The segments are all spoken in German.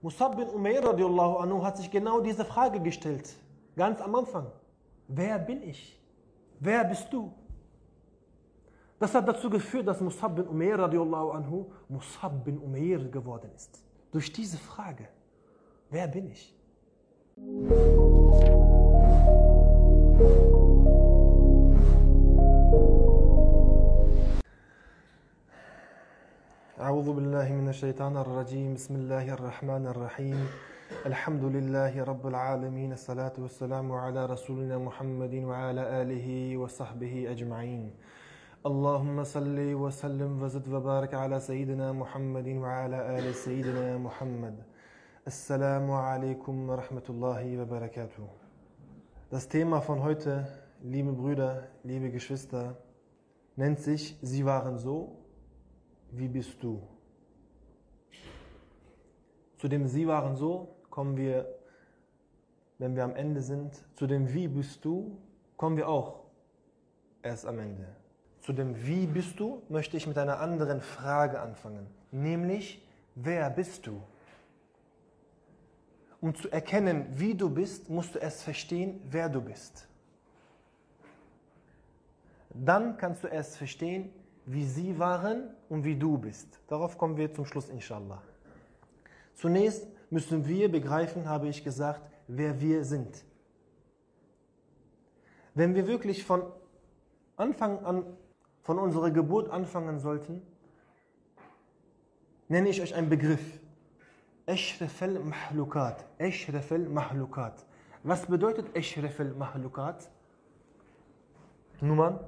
Musab bin Umair radiallahu anhu hat sich genau diese Frage gestellt. Ganz am Anfang. Wer bin ich? Wer bist du? Das hat dazu geführt, dass Musab bin Umair radiallahu anhu Musab bin Umair geworden ist. Durch diese Frage. Wer bin ich? أعوذ بالله من الشيطان الرجيم. بسم الله الرحمن الرحيم. الحمد لله رب العالمين. الصلاة والسلام على رسولنا محمد وعلى آله وصحبه أجمعين. اللهم صل وسلم وزد وبارك على سيدنا محمد وعلى آل سيدنا محمد. السلام عليكم ورحمة الله وبركاته. Das Thema von heute, liebe Brüder, liebe Geschwister, nennt sich Sie waren so, wie bist du? Zu dem Sie waren so kommen wir, wenn wir am Ende sind. Zu dem Wie bist du kommen wir auch erst am Ende. Zu dem Wie bist du möchte ich mit einer anderen Frage anfangen, nämlich wer bist du? Um zu erkennen, wie du bist, musst du erst verstehen, wer du bist. Dann kannst du erst verstehen, wie sie waren und wie du bist. Darauf kommen wir zum Schluss, inshallah. Zunächst müssen wir begreifen, habe ich gesagt, wer wir sind. Wenn wir wirklich von Anfang an, von unserer Geburt anfangen sollten, nenne ich euch einen Begriff. Eshrafel Mahlukat. Eshrafel Mahlukat. Was bedeutet Eshrafel Mahlukat? Nummern?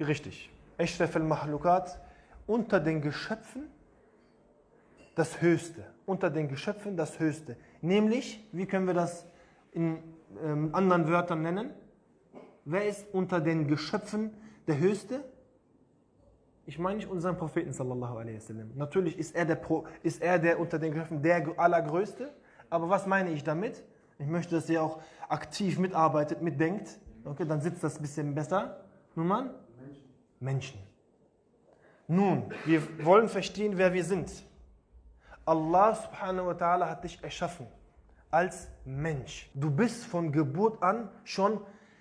Richtig. Ashraf al-Mahlukat, unter den Geschöpfen das Höchste. Unter den Geschöpfen das Höchste. Nämlich, wie können wir das in ähm, anderen Wörtern nennen? Wer ist unter den Geschöpfen der Höchste? Ich meine nicht unseren Propheten sallallahu alaihi wasallam. Natürlich ist er, der Pro, ist er der unter den Geschöpfen der Allergrößte. Aber was meine ich damit? Ich möchte, dass ihr auch aktiv mitarbeitet, mitdenkt. Okay, dann sitzt das ein bisschen besser. Nun Mann, Menschen. Nun, wir wollen verstehen, wer wir sind. Allah subhanahu wa ta'ala hat dich erschaffen als Mensch. Du bist von Geburt an schon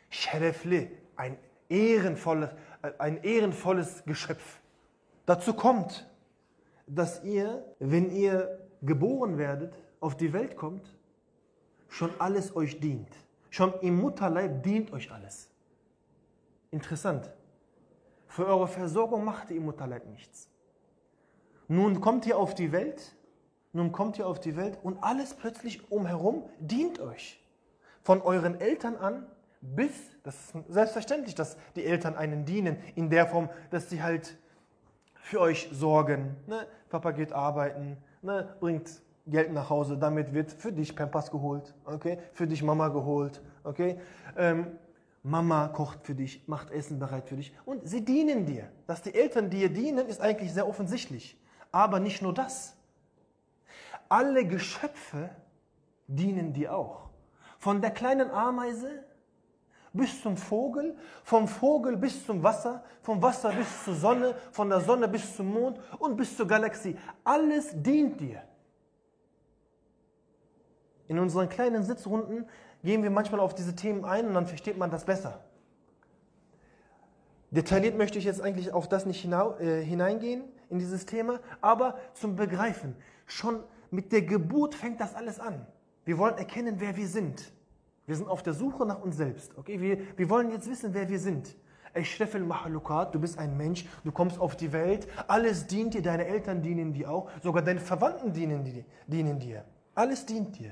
Sharefli, ein ehrenvolles, ein ehrenvolles Geschöpf. Dazu kommt, dass ihr, wenn ihr geboren werdet, auf die Welt kommt, schon alles euch dient. Schon im Mutterleib dient euch alles. Interessant. Für eure Versorgung macht ihr Mutterleib nichts. Nun kommt ihr auf die Welt, nun kommt ihr auf die Welt und alles plötzlich umherum dient euch. Von euren Eltern an bis, das ist selbstverständlich, dass die Eltern einen dienen, in der Form, dass sie halt für euch sorgen. Ne? Papa geht arbeiten, ne? bringt Geld nach Hause, damit wird für dich Pampers geholt, okay? für dich Mama geholt. Okay? Ähm, Mama kocht für dich, macht Essen bereit für dich und sie dienen dir. Dass die Eltern dir dienen, ist eigentlich sehr offensichtlich. Aber nicht nur das. Alle Geschöpfe dienen dir auch. Von der kleinen Ameise bis zum Vogel, vom Vogel bis zum Wasser, vom Wasser bis zur Sonne, von der Sonne bis zum Mond und bis zur Galaxie. Alles dient dir. In unseren kleinen Sitzrunden gehen wir manchmal auf diese Themen ein und dann versteht man das besser. Detailliert möchte ich jetzt eigentlich auf das nicht äh, hineingehen, in dieses Thema, aber zum Begreifen. Schon mit der Geburt fängt das alles an. Wir wollen erkennen, wer wir sind. Wir sind auf der Suche nach uns selbst. Okay? Wir, wir wollen jetzt wissen, wer wir sind. Ashraf al-Mahlukat, du bist ein Mensch, du kommst auf die Welt, alles dient dir, deine Eltern dienen dir auch, sogar deine Verwandten dienen. Dienen dir. Alles dient dir.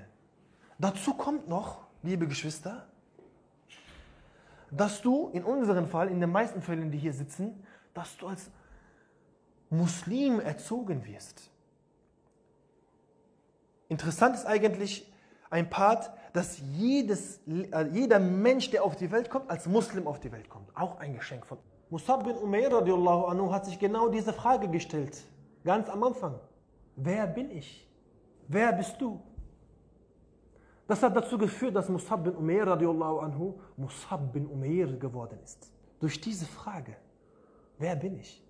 Dazu kommt noch, liebe Geschwister, dass du in unserem Fall, in den meisten Fällen, die hier sitzen, dass du als Muslim erzogen wirst. Interessant ist eigentlich ein Part, dass jedes, äh, jeder Mensch, der auf die Welt kommt, als Muslim auf die Welt kommt. Auch ein Geschenk von Musab bin Umair radiallahu anhu hat sich genau diese Frage gestellt, ganz am Anfang. Wer bin ich? Wer bist du? Das hat dazu geführt, dass Musab bin Umair radiallahu anhu Musab bin Umair geworden ist. Durch diese Frage, wer bin ich?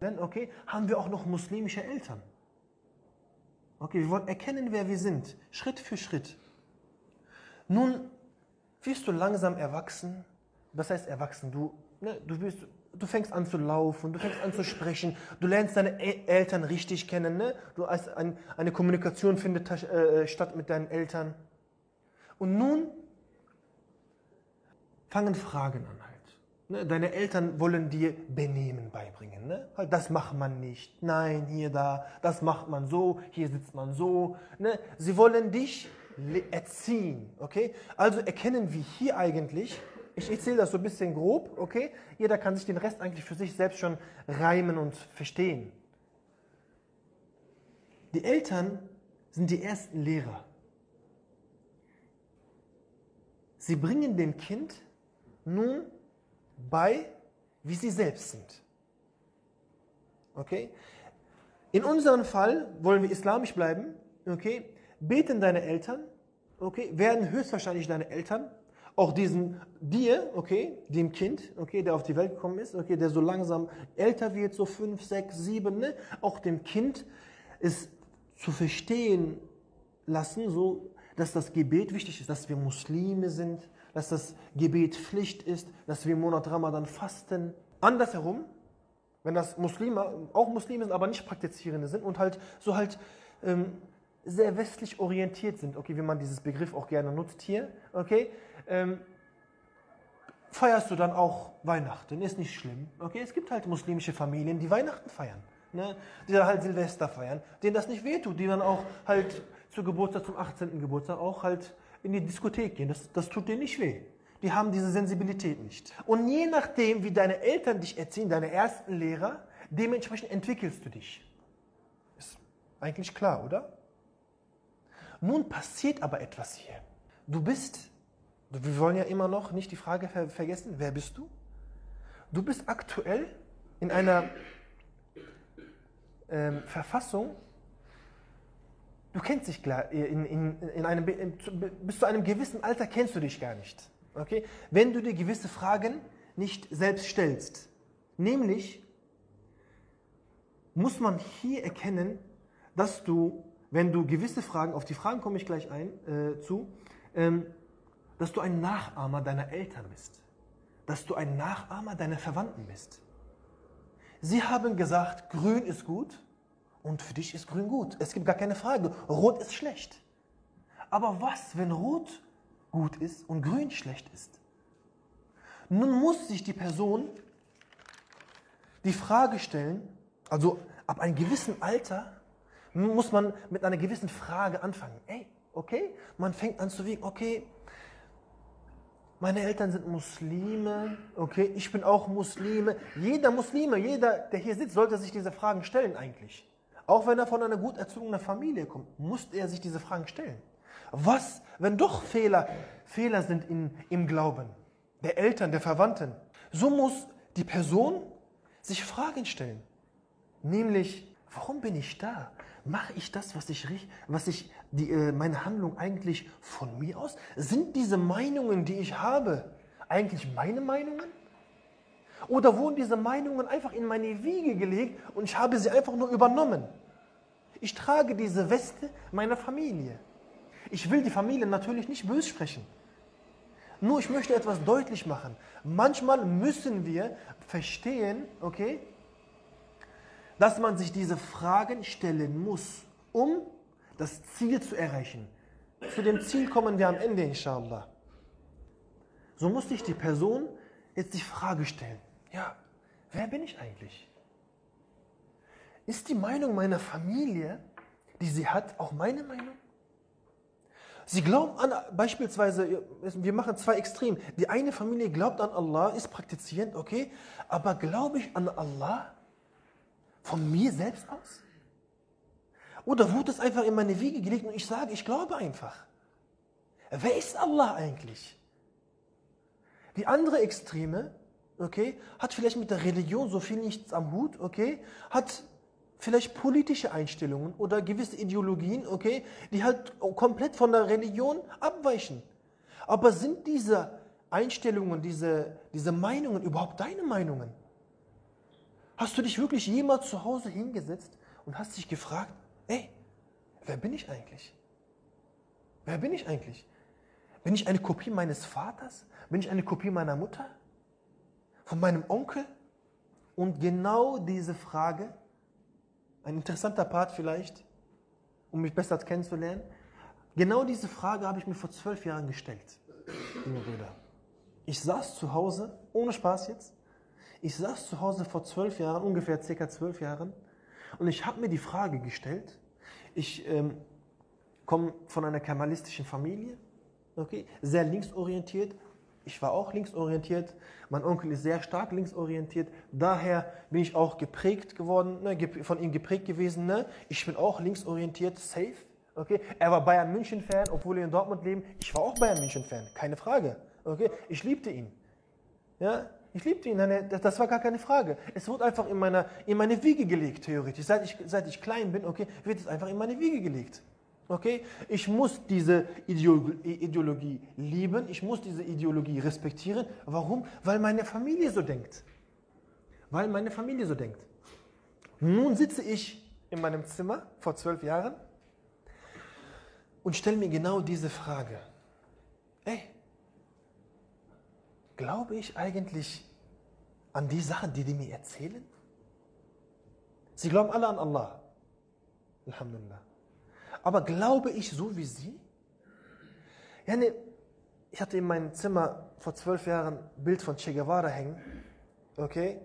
Dann, okay, haben wir auch noch muslimische Eltern. Okay, wir wollen erkennen, wer wir sind, Schritt für Schritt. Nun wirst du langsam erwachsen. Was heißt erwachsen? Du, ne, du, wirst, du fängst an zu laufen, du fängst an zu sprechen, du lernst deine Eltern richtig kennen. Ne? Du ein, eine Kommunikation findet äh, statt mit deinen Eltern. Und nun fangen Fragen an halt. Ne? Deine Eltern wollen dir Benehmen beibringen. Ne? Halt, das macht man nicht. Nein, hier, da. Das macht man so. Hier sitzt man so. Ne? Sie wollen dich erziehen. Okay? Also erkennen wir hier eigentlich, ich erzähle das so ein bisschen grob, okay? Jeder kann sich den Rest eigentlich für sich selbst schon reimen und verstehen. Die Eltern sind die ersten Lehrer. Sie bringen dem Kind nun bei, wie sie selbst sind. Okay? In unserem Fall wollen wir islamisch bleiben. Okay? Beten deine Eltern. Okay? Werden höchstwahrscheinlich deine Eltern. Auch diesen dir, okay, dem Kind, okay, der auf die Welt gekommen ist, okay, der so langsam älter wird, so fünf, sechs, sieben, ne? auch dem Kind ist zu verstehen lassen, so, dass das Gebet wichtig ist, dass wir Muslime sind, dass das Gebet Pflicht ist, dass wir im Monat Ramadan fasten. Andersherum, wenn das Muslime, auch Muslime sind, aber nicht Praktizierende sind und halt so halt ähm, sehr westlich orientiert sind, okay, wie man dieses Begriff auch gerne nutzt hier, okay, ähm, feierst du dann auch Weihnachten, ist nicht schlimm, okay, es gibt halt muslimische Familien, die Weihnachten feiern, ne? die dann halt Silvester feiern, denen das nicht wehtut, die dann auch halt zu Geburtstag, zum 18. Geburtstag auch halt in die Diskothek gehen. Das, das tut dir nicht weh. Die haben diese Sensibilität nicht. Und je nachdem, wie deine Eltern dich erziehen, deine ersten Lehrer, dementsprechend entwickelst du dich. Ist eigentlich klar, oder? Nun passiert aber etwas hier. Du bist, wir wollen ja immer noch nicht die Frage ver vergessen, wer bist du? Du bist aktuell in einer ähm, Verfassung, Du kennst dich klar, in, in, in einem, in, bis zu einem gewissen Alter kennst du dich gar nicht. Okay? Wenn du dir gewisse Fragen nicht selbst stellst. Nämlich muss man hier erkennen, dass du, wenn du gewisse Fragen, auf die Fragen komme ich gleich ein, äh, zu, ähm, dass du ein Nachahmer deiner Eltern bist. Dass du ein Nachahmer deiner Verwandten bist. Sie haben gesagt, grün ist gut, und für dich ist grün gut. Es gibt gar keine Frage. Rot ist schlecht. Aber was, wenn rot gut ist und grün schlecht ist? Nun muss sich die Person die Frage stellen, also ab einem gewissen Alter muss man mit einer gewissen Frage anfangen. Ey, okay, man fängt an zu wiegen, okay, meine Eltern sind Muslime, okay, ich bin auch Muslime. Jeder Muslime, jeder, der hier sitzt, sollte sich diese Fragen stellen eigentlich. Auch wenn er von einer gut erzogenen Familie kommt, muss er sich diese Fragen stellen. Was, wenn doch Fehler, Fehler sind in, im Glauben der Eltern, der Verwandten? So muss die Person sich Fragen stellen. Nämlich, warum bin ich da? Mache ich das, was ich, was ich die, äh, meine Handlung eigentlich von mir aus? Sind diese Meinungen, die ich habe, eigentlich meine Meinungen? Oder wurden diese Meinungen einfach in meine Wiege gelegt und ich habe sie einfach nur übernommen? Ich trage diese Weste meiner Familie. Ich will die Familie natürlich nicht böse sprechen. Nur ich möchte etwas deutlich machen. Manchmal müssen wir verstehen, okay, dass man sich diese Fragen stellen muss, um das Ziel zu erreichen. Zu dem Ziel kommen wir am Ende, inshallah. So muss sich die Person jetzt die Frage stellen, ja, wer bin ich eigentlich? Ist die Meinung meiner Familie, die sie hat, auch meine Meinung? Sie glauben an, beispielsweise, wir machen zwei Extrem. Die eine Familie glaubt an Allah, ist praktizierend, okay, aber glaube ich an Allah von mir selbst aus? Oder wurde es einfach in meine Wiege gelegt und ich sage, ich glaube einfach? Wer ist Allah eigentlich? Die andere Extreme, okay, hat vielleicht mit der Religion so viel nichts am Hut, okay, hat vielleicht politische Einstellungen oder gewisse Ideologien, okay, die halt komplett von der Religion abweichen. Aber sind diese Einstellungen, diese, diese Meinungen überhaupt deine Meinungen? Hast du dich wirklich jemals zu Hause hingesetzt und hast dich gefragt, ey, wer bin ich eigentlich? Wer bin ich eigentlich? Bin ich eine Kopie meines Vaters? Bin ich eine Kopie meiner Mutter? Von meinem Onkel? Und genau diese Frage, ein interessanter Part vielleicht, um mich besser kennenzulernen, genau diese Frage habe ich mir vor zwölf Jahren gestellt, liebe Brüder. Ich saß zu Hause, ohne Spaß jetzt, ich saß zu Hause vor zwölf Jahren, ungefähr circa zwölf Jahren, und ich habe mir die Frage gestellt, ich ähm, komme von einer kamalistischen Familie, okay, sehr linksorientiert. Ich war auch linksorientiert. Mein Onkel ist sehr stark linksorientiert. Daher bin ich auch geprägt geworden, ne, von ihm geprägt gewesen. Ne? Ich bin auch linksorientiert, safe. Okay? Er war Bayern München-Fan, obwohl wir in Dortmund leben. Ich war auch Bayern München-Fan, keine Frage. Okay? Ich liebte ihn. Ja? Ich liebte ihn, das war gar keine Frage. Es wurde einfach in, meiner, in meine Wiege gelegt, theoretisch. Seit ich, seit ich klein bin, okay, wird es einfach in meine Wiege gelegt. Okay? Ich muss diese Ideologie lieben, ich muss diese Ideologie respektieren. Warum? Weil meine Familie so denkt. Weil meine Familie so denkt. Nun sitze ich in meinem Zimmer vor zwölf Jahren und stelle mir genau diese Frage. Ey, glaube ich eigentlich an die Sachen, die die mir erzählen? Sie glauben alle an Allah. Alhamdulillah. Aber glaube ich so wie sie? Ja, ne, ich hatte in meinem Zimmer vor zwölf Jahren ein Bild von Che Guevara hängen. Okay?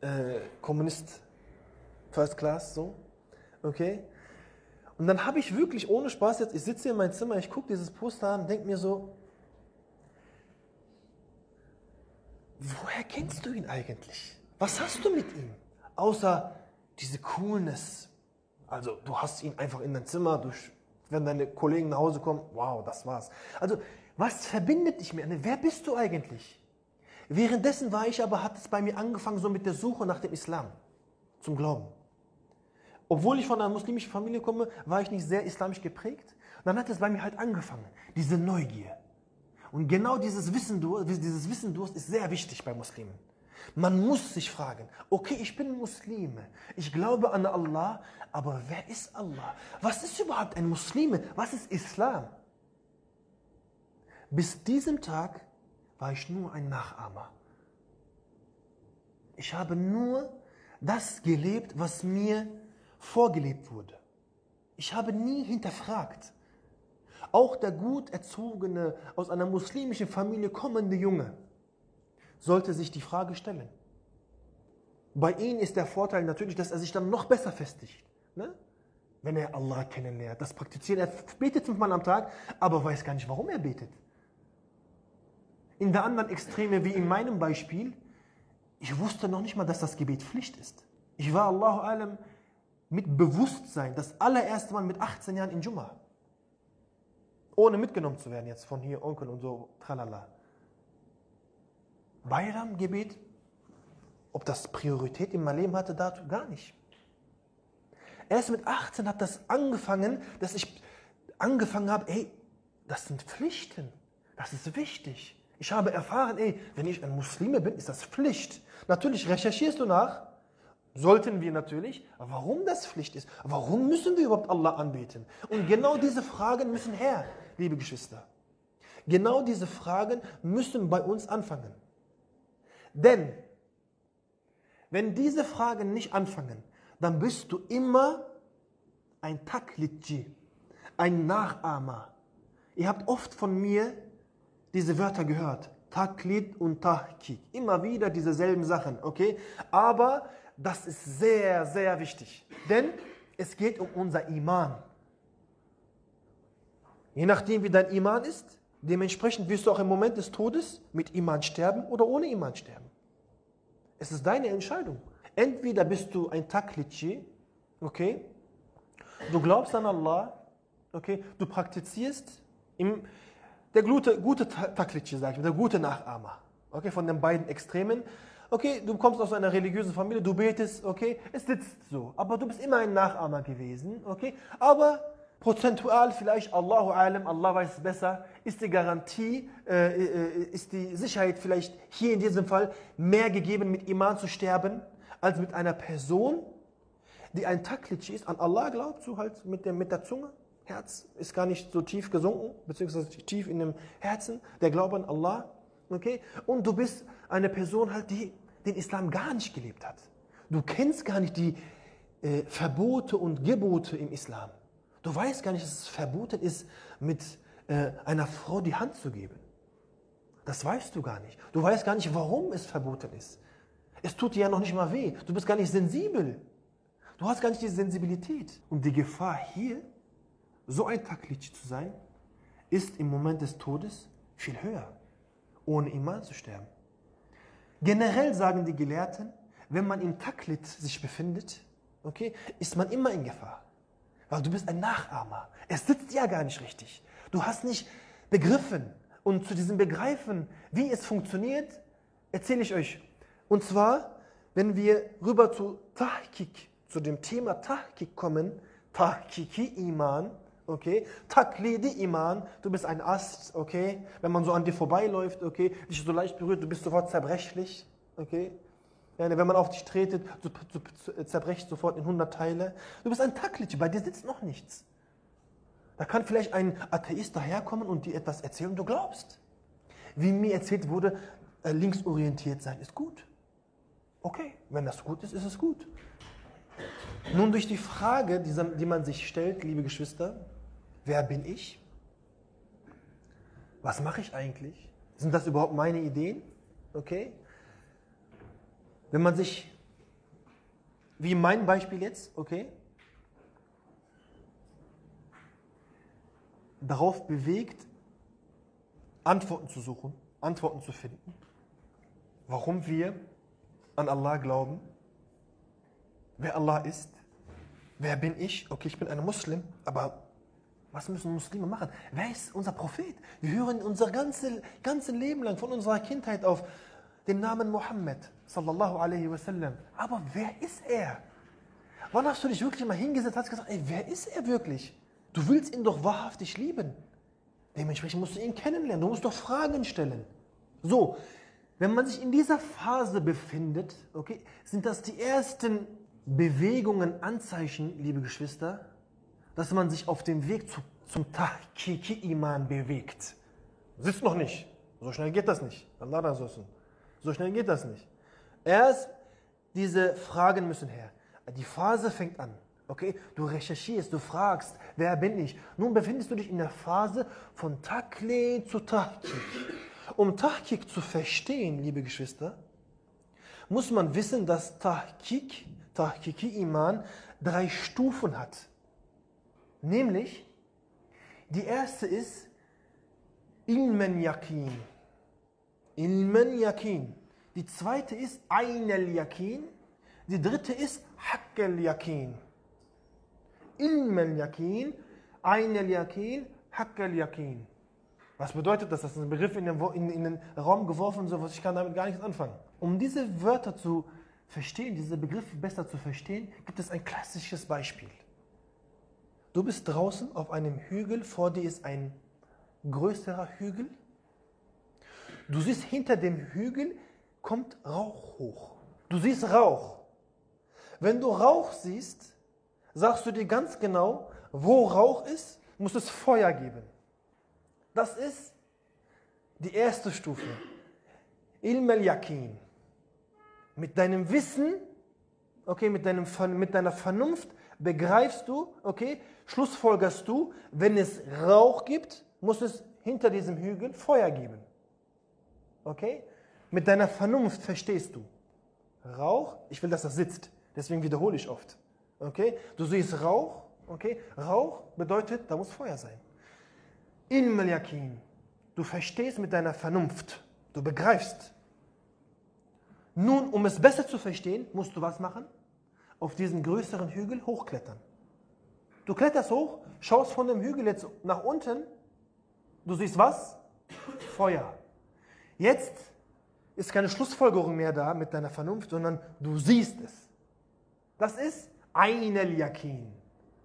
Äh, Kommunist, First Class, so. Okay? Und dann habe ich wirklich ohne Spaß jetzt, ich sitze in meinem Zimmer, ich gucke dieses Poster an denke mir so, woher kennst du ihn eigentlich? Was hast du mit ihm? Außer diese Coolness, also du hast ihn einfach in dein Zimmer, du, wenn deine Kollegen nach Hause kommen, wow, das war's. Also was verbindet dich mit Wer bist du eigentlich? Währenddessen war ich aber, hat es bei mir angefangen so mit der Suche nach dem Islam, zum Glauben. Obwohl ich von einer muslimischen Familie komme, war ich nicht sehr islamisch geprägt. dann hat es bei mir halt angefangen, diese Neugier. Und genau dieses Wissen, dieses Wissendurst ist sehr wichtig bei Muslimen. Man muss sich fragen, okay, ich bin Muslime, ich glaube an Allah, aber wer ist Allah? Was ist überhaupt ein Muslime? Was ist Islam? Bis diesem Tag war ich nur ein Nachahmer. Ich habe nur das gelebt, was mir vorgelebt wurde. Ich habe nie hinterfragt. Auch der gut erzogene, aus einer muslimischen Familie kommende Junge, sollte sich die Frage stellen. Bei ihm ist der Vorteil natürlich, dass er sich dann noch besser festigt. Ne? Wenn er Allah kennenlernt, das praktiziert. Er betet fünfmal am Tag, aber weiß gar nicht, warum er betet. In der anderen Extreme, wie in meinem Beispiel, ich wusste noch nicht mal, dass das Gebet Pflicht ist. Ich war Allahu Alam mit Bewusstsein das allererste Mal mit 18 Jahren in Jumma. Ohne mitgenommen zu werden jetzt von hier Onkel und so, tralala. Bayram-Gebet, ob das Priorität in meinem Leben hatte, dazu gar nicht. Erst mit 18 hat das angefangen, dass ich angefangen habe, ey, das sind Pflichten, das ist wichtig. Ich habe erfahren, ey, wenn ich ein Muslime bin, ist das Pflicht. Natürlich recherchierst du nach, sollten wir natürlich, warum das Pflicht ist. Warum müssen wir überhaupt Allah anbeten? Und genau diese Fragen müssen her, liebe Geschwister. Genau diese Fragen müssen bei uns anfangen. Denn wenn diese Fragen nicht anfangen, dann bist du immer ein Taklidji, ein Nachahmer. Ihr habt oft von mir diese Wörter gehört. Taklid und Tahkik. Immer wieder dieselben Sachen, okay? Aber das ist sehr, sehr wichtig. Denn es geht um unser Iman. Je nachdem, wie dein Iman ist, Dementsprechend wirst du auch im Moment des Todes mit Iman sterben oder ohne Iman sterben. Es ist deine Entscheidung. Entweder bist du ein Taklitschi, okay, du glaubst an Allah, okay, du praktizierst im, der gute, gute Taklitschi, sag ich, der gute Nachahmer, okay, von den beiden Extremen. Okay, du kommst aus einer religiösen Familie, du betest, okay, es sitzt so, aber du bist immer ein Nachahmer gewesen, okay, aber prozentual vielleicht, Allahu alam, Allah weiß es besser, ist die Garantie, äh, äh, ist die Sicherheit vielleicht hier in diesem Fall mehr gegeben, mit Iman zu sterben, als mit einer Person, die ein Taklitsch ist, an Allah glaubt, so halt mit der, mit der Zunge. Herz ist gar nicht so tief gesunken, beziehungsweise tief in dem Herzen, der Glaube an Allah. Okay? Und du bist eine Person halt, die den Islam gar nicht gelebt hat. Du kennst gar nicht die äh, Verbote und Gebote im Islam. Du weißt gar nicht, dass es verboten ist, mit äh, einer Frau die Hand zu geben. Das weißt du gar nicht. Du weißt gar nicht, warum es verboten ist. Es tut dir ja noch nicht mal weh. Du bist gar nicht sensibel. Du hast gar nicht diese Sensibilität. Und die Gefahr hier, so ein Taklitsch zu sein, ist im Moment des Todes viel höher, ohne Iman zu sterben. Generell sagen die Gelehrten, wenn man im Taklit sich befindet, okay, ist man immer in Gefahr. Weil du bist ein Nachahmer. Es sitzt ja gar nicht richtig. Du hast nicht begriffen. Und zu diesem Begreifen, wie es funktioniert, erzähle ich euch. Und zwar, wenn wir rüber zu Tahkik, zu dem Thema Tahkik kommen, Tahkiki Iman, okay, Taklidi Iman, du bist ein Ast, okay, wenn man so an dir vorbeiläuft, okay, dich so leicht berührt, du bist sofort zerbrechlich, okay, wenn man auf dich tretet, du, zerbrechst sofort in 100 Teile. Du bist ein Taklitsch, bei dir sitzt noch nichts. Da kann vielleicht ein Atheist daherkommen und dir etwas erzählen und du glaubst. Wie mir erzählt wurde, äh, linksorientiert sein ist gut. Okay, wenn das gut ist, ist es gut. Nun durch die Frage, die man sich stellt, liebe Geschwister, wer bin ich? Was mache ich eigentlich? Sind das überhaupt meine Ideen? Okay? Wenn man sich, wie mein Beispiel jetzt, okay, darauf bewegt, Antworten zu suchen, Antworten zu finden, warum wir an Allah glauben, wer Allah ist, wer bin ich? Okay, ich bin ein Muslim, aber was müssen Muslime machen? Wer ist unser Prophet? Wir hören unser ganzes ganze Leben lang von unserer Kindheit auf den Namen Mohammed, sallallahu alaihi wasallam. Aber wer ist er? Wann hast du dich wirklich mal hingesetzt und hast gesagt, ey, wer ist er wirklich? Du willst ihn doch wahrhaftig lieben. Dementsprechend musst du ihn kennenlernen. Du musst doch Fragen stellen. So, wenn man sich in dieser Phase befindet, okay, sind das die ersten Bewegungen, Anzeichen, liebe Geschwister, dass man sich auf dem Weg zu, zum Tahkiki-Iman bewegt. Sitzt noch nicht. So schnell geht das nicht. Allah So schnell geht das nicht. Erst diese Fragen müssen her. Die Phase fängt an. Okay, du recherchierst, du fragst, wer bin ich? Nun befindest du dich in der Phase von Takle zu Tahkik. Um Tahkik zu verstehen, liebe Geschwister, muss man wissen, dass Tahkik, Tahkiki Iman, drei Stufen hat. Nämlich, die erste ist Ilmen Yakin. Ilmen Yakin. Die zweite ist Ainel Yakin. Die dritte ist Hakkel Yakin. Ilmen Yakin, Ainel Yakin, Hakkel Yakin. Was bedeutet das? Das ist ein Begriff in den, in, in den Raum geworfen, so was ich kann damit gar nichts anfangen. Um diese Wörter zu verstehen, diese Begriffe besser zu verstehen, gibt es ein klassisches Beispiel. Du bist draußen auf einem Hügel, vor dir ist ein größerer Hügel. Du siehst hinter dem Hügel kommt Rauch hoch. Du siehst Rauch. Wenn du Rauch siehst, sagst du dir ganz genau, wo Rauch ist, muss es Feuer geben. Das ist die erste Stufe. Ilmel Yakin. Mit deinem Wissen, okay, mit, deinem, mit deiner Vernunft begreifst du, okay, schlussfolgerst du, wenn es Rauch gibt, muss es hinter diesem Hügel Feuer geben. Okay? Mit deiner Vernunft verstehst du. Rauch, ich will, dass das sitzt, deswegen wiederhole ich oft. Okay? Du siehst Rauch, okay? Rauch bedeutet, da muss Feuer sein. Ilm yakin Du verstehst mit deiner Vernunft. Du begreifst. Nun, um es besser zu verstehen, musst du was machen? Auf diesen größeren Hügel hochklettern. Du kletterst hoch, schaust von dem Hügel jetzt nach unten. Du siehst was? Feuer. Jetzt ist keine Schlussfolgerung mehr da mit deiner Vernunft, sondern du siehst es. Das ist Einel Yakin.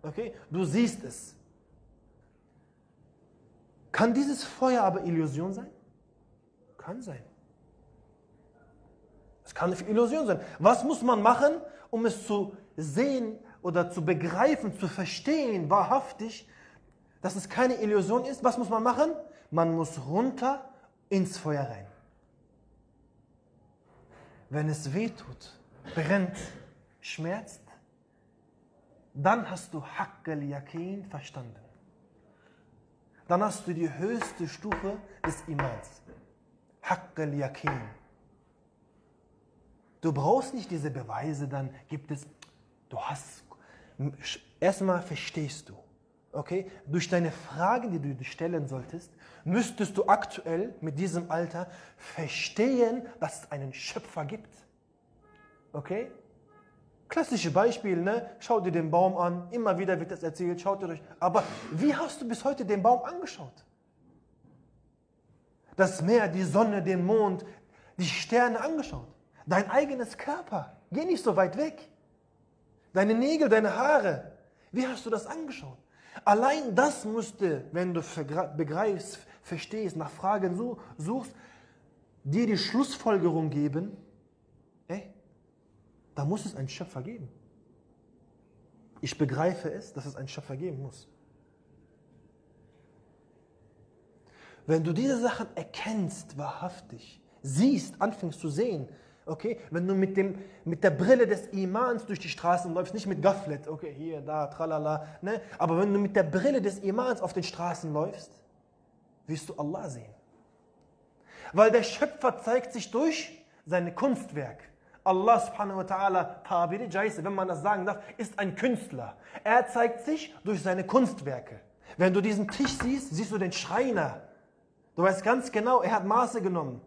Okay? Du siehst es. Kann dieses Feuer aber Illusion sein? Kann sein. Es kann eine Illusion sein. Was muss man machen, um es zu sehen oder zu begreifen, zu verstehen, wahrhaftig, dass es keine Illusion ist? Was muss man machen? Man muss runter ins Feuer rein. Wenn es weh tut, brennt, schmerzt, dann hast du Haqqal Yakin verstanden. Dann hast du die höchste Stufe des Imans. Haqqal Yakin. Du brauchst nicht diese Beweise, dann gibt es, du hast, erstmal verstehst du, okay? Durch deine Fragen, die du dir stellen solltest, müsstest du aktuell mit diesem Alter verstehen, dass es einen Schöpfer gibt. Okay? Klassische Beispiel, ne? Schau dir den Baum an, immer wieder wird das erzählt, schaut ihr euch. Aber wie hast du bis heute den Baum angeschaut? Das Meer, die Sonne, den Mond, die Sterne angeschaut. Dein eigenes Körper, geh nicht so weit weg. Deine Nägel, deine Haare, wie hast du das angeschaut? Allein das musste, wenn du begreifst, verstehst, nach Fragen suchst, dir die Schlussfolgerung geben, ey, da muss es einen Schöpfer geben. Ich begreife es, dass es einen Schöpfer geben muss. Wenn du diese Sachen erkennst, wahrhaftig, siehst, anfängst zu sehen, Okay? Wenn du mit, dem, mit der Brille des Imans durch die Straßen läufst, nicht mit Gaflet, okay, hier, da, tralala, ne? aber wenn du mit der Brille des Imans auf den Straßen läufst, wirst du Allah sehen. Weil der Schöpfer zeigt sich durch seine Kunstwerk. Allah subhanahu wa ta'ala, Tabiri wenn man das sagen darf, ist ein Künstler. Er zeigt sich durch seine Kunstwerke. Wenn du diesen Tisch siehst, siehst du den Schreiner. Du weißt ganz genau, er hat Maße genommen.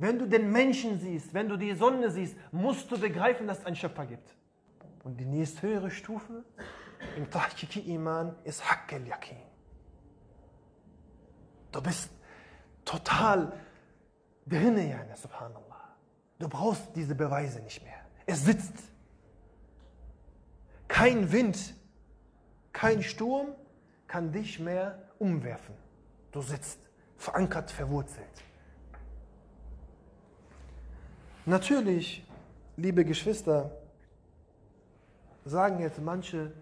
Wenn du den Menschen siehst, wenn du die Sonne siehst, musst du begreifen, dass es einen Schöpfer gibt. Und die nächsthöhere Stufe im Tahkiki Iman ist Hakkel Yakin. Du bist total drinne, ja, subhanallah. Du brauchst diese Beweise nicht mehr. Es sitzt. Kein Wind, kein Sturm kann dich mehr umwerfen. Du sitzt, verankert, verwurzelt. Natürlich, liebe Geschwister, sagen jetzt manche,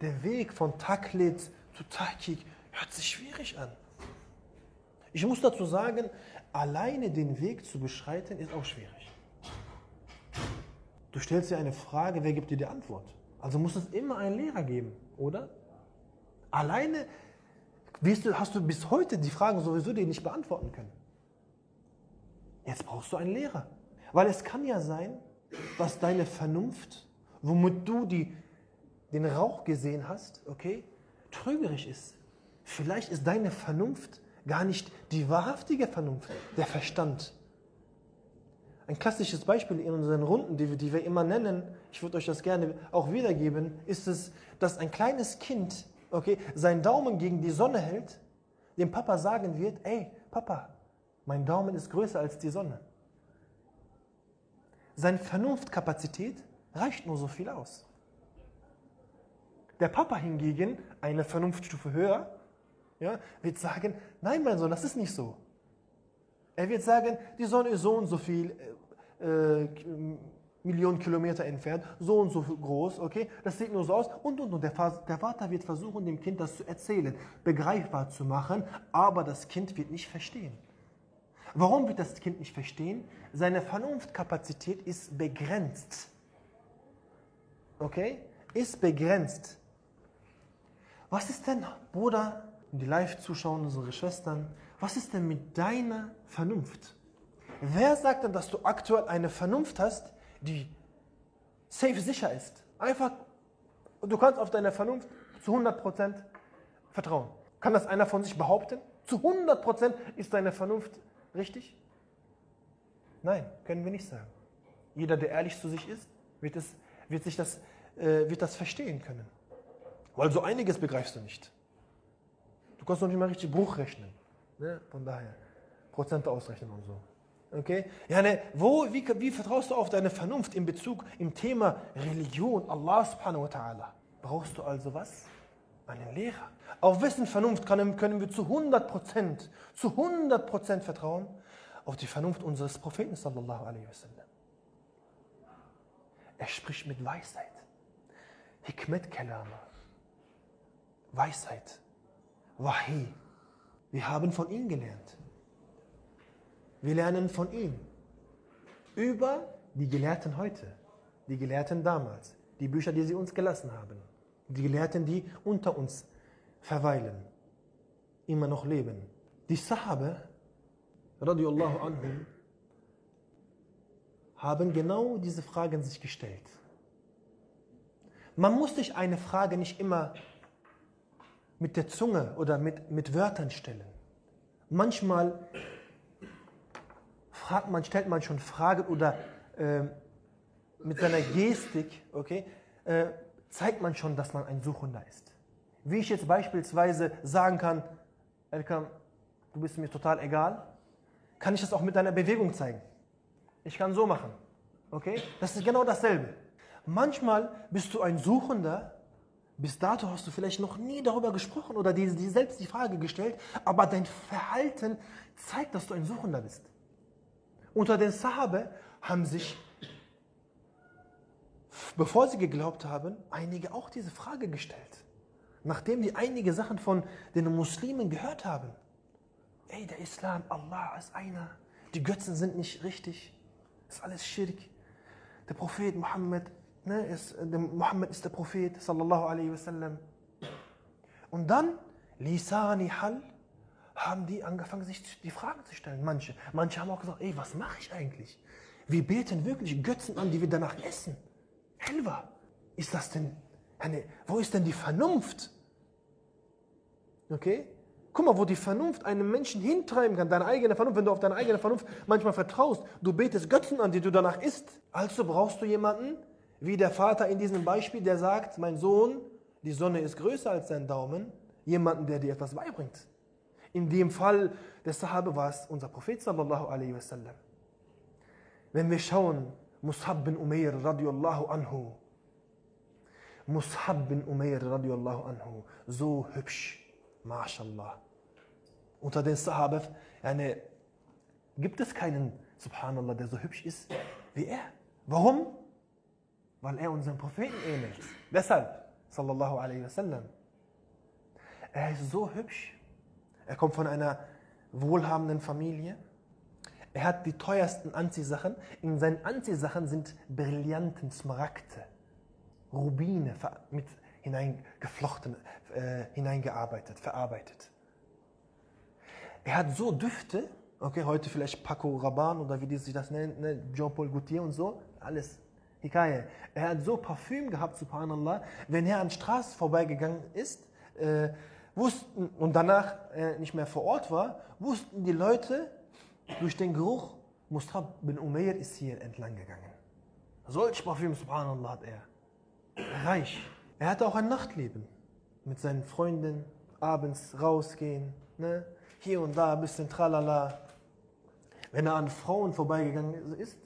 der Weg von Taklit zu Takik hört sich schwierig an. Ich muss dazu sagen, alleine den Weg zu beschreiten ist auch schwierig. Du stellst dir eine Frage, wer gibt dir die Antwort? Also muss es immer einen Lehrer geben, oder? Alleine hast du bis heute die Fragen sowieso dir nicht beantworten können. Jetzt brauchst du einen Lehrer. Weil es kann ja sein, dass deine Vernunft, womit du die, den Rauch gesehen hast, okay, trügerisch ist. Vielleicht ist deine Vernunft gar nicht die wahrhaftige Vernunft, der Verstand. Ein klassisches Beispiel in unseren Runden, die wir, die wir immer nennen, ich würde euch das gerne auch wiedergeben, ist es, dass ein kleines Kind okay, seinen Daumen gegen die Sonne hält, dem Papa sagen wird, ey, Papa, mein Daumen ist größer als die Sonne. Seine Vernunftkapazität reicht nur so viel aus. Der Papa hingegen, eine Vernunftstufe höher, ja, wird sagen, nein mein Sohn, das ist nicht so. Er wird sagen, die Sonne ist so und so viel äh, äh, Millionen Kilometer entfernt, so und so groß, okay, das sieht nur so aus und und und. Der, der Vater wird versuchen, dem Kind das zu erzählen, begreifbar zu machen, aber das Kind wird nicht verstehen. Warum wird das Kind nicht verstehen? Seine Vernunftkapazität ist begrenzt. Okay? Ist begrenzt. Was ist denn, Bruder, die Live-Zuschauer, unsere Schwestern, was ist denn mit deiner Vernunft? Wer sagt denn, dass du aktuell eine Vernunft hast, die safe sicher ist? Einfach, du kannst auf deine Vernunft zu 100% vertrauen. Kann das einer von sich behaupten? Zu 100% ist deine Vernunft Richtig? Nein, können wir nicht sagen. Jeder, der ehrlich zu sich ist, wird, es, wird, sich das, äh, wird das verstehen können. Weil so einiges begreifst du nicht. Du kannst noch nicht mal richtig Bruch rechnen. Ne? Von daher, Prozente ausrechnen und so. Okay? Ja, ne, wo, wie, wie vertraust du auf deine Vernunft in Bezug im Thema Religion, Allah subhanahu wa ta'ala? Brauchst du also was? Einen Lehrer. Auf wessen Vernunft können, können wir zu 100%, zu 100% vertrauen? Auf die Vernunft unseres Propheten sallallahu alaihi wasallam. Er spricht mit Weisheit. Hikmet Kalama. Weisheit. Wahi. Wir haben von ihm gelernt. Wir lernen von ihm. Über die Gelehrten heute, die Gelehrten damals, die Bücher, die sie uns gelassen haben, die Gelehrten, die unter uns verweilen, immer noch leben. Die Sahabe, radiallahu anhum, haben genau diese Fragen sich gestellt. Man muss sich eine Frage nicht immer mit der Zunge oder mit, mit Wörtern stellen. Manchmal fragt man, stellt man schon Fragen oder äh, mit seiner Gestik okay, äh, zeigt man schon, dass man ein Suchender ist. Wie ich jetzt beispielsweise sagen kann, Elkam, du bist mir total egal, kann ich das auch mit deiner Bewegung zeigen. Ich kann so machen. Okay? Das ist genau dasselbe. Manchmal bist du ein Suchender, bis dato hast du vielleicht noch nie darüber gesprochen oder dir, dir selbst die Frage gestellt, aber dein Verhalten zeigt, dass du ein Suchender bist. Unter den Sahabe haben sich, bevor sie geglaubt haben, einige auch diese Frage gestellt. Nachdem die einige Sachen von den Muslimen gehört haben. Ey, der Islam, Allah ist einer. Die Götzen sind nicht richtig. Das ist alles Schirk. Der Prophet Muhammad Ne, ist, der Mohammed ist der Prophet, sallallahu alaihi wasallam. Und dann, Lisani Hal, haben die angefangen, sich die Fragen zu stellen. Manche. Manche haben auch gesagt, ey, was mache ich eigentlich? Wir beten wirklich Götzen an, die wir danach essen. Helva, ist das denn, eine, wo ist denn die Vernunft? Okay? Guck mal, wo die Vernunft einen Menschen hintreiben kann, deine eigene Vernunft, wenn du auf deine eigene Vernunft manchmal vertraust, du betest Götzen an, die du danach isst. Also brauchst du jemanden, wie der Vater in diesem Beispiel, der sagt, mein Sohn, die Sonne ist größer als dein Daumen, jemanden, der dir etwas beibringt. In dem Fall des Sahabe war es unser Prophet sallallahu alaihi wasallam. Wenn wir schauen, Mus'hab bin Umair radiallahu anhu, Mus'hab bin Umair radiallahu anhu, so hübsch, mashallah. Unter den Sahabe eine, gibt es keinen, subhanallah, der so hübsch ist wie er. Warum? weil er unserem Propheten ähnelt. Deshalb, sallallahu alaihi wasallam. Er ist so hübsch. Er kommt von einer wohlhabenden Familie. Er hat die teuersten Anziehsachen. In seinen Anziehsachen sind Brillanten, Smaragde, Rubine mit hineingeflochten, äh, hineingearbeitet, verarbeitet. Er hat so Düfte, okay, heute vielleicht Paco Rabanne oder wie die sich das nennen, ne, Jean-Paul Gaultier und so, alles Hikaye. Er hat so Parfüm gehabt, subhanallah. Wenn er an Straße vorbeigegangen ist, äh, wussten, und danach äh, nicht mehr vor Ort war, wussten die Leute durch den Geruch, Mustab bin Umair ist hier entlang gegangen. Solch Parfüm, subhanallah, hat er. Reich. Er hatte auch ein Nachtleben. Mit seinen Freunden abends rausgehen, ne? hier und da ein bisschen tralala. Wenn er an Frauen vorbeigegangen ist,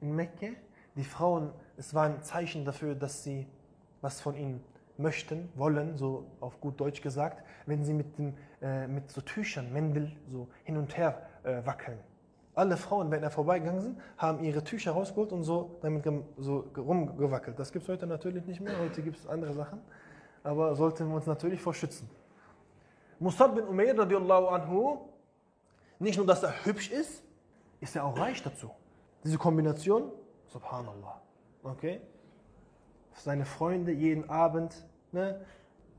in Mekka, die Frauen, es war ein Zeichen dafür, dass sie was von ihnen möchten, wollen, so auf gut Deutsch gesagt, wenn sie mit, dem, äh, mit so Tüchern, Mendel, so hin und her äh, wackeln. Alle Frauen, wenn er vorbeigegangen sind, haben ihre Tücher rausgeholt und so damit so rumgewackelt. Das gibt es heute natürlich nicht mehr, heute gibt es andere Sachen, aber sollten wir uns natürlich vor schützen. Musab bin Umayr radiallahu anhu, nicht nur, dass er hübsch ist, ist er auch reich dazu. Diese Kombination Subhanallah. Okay? Seine Freunde jeden Abend ne,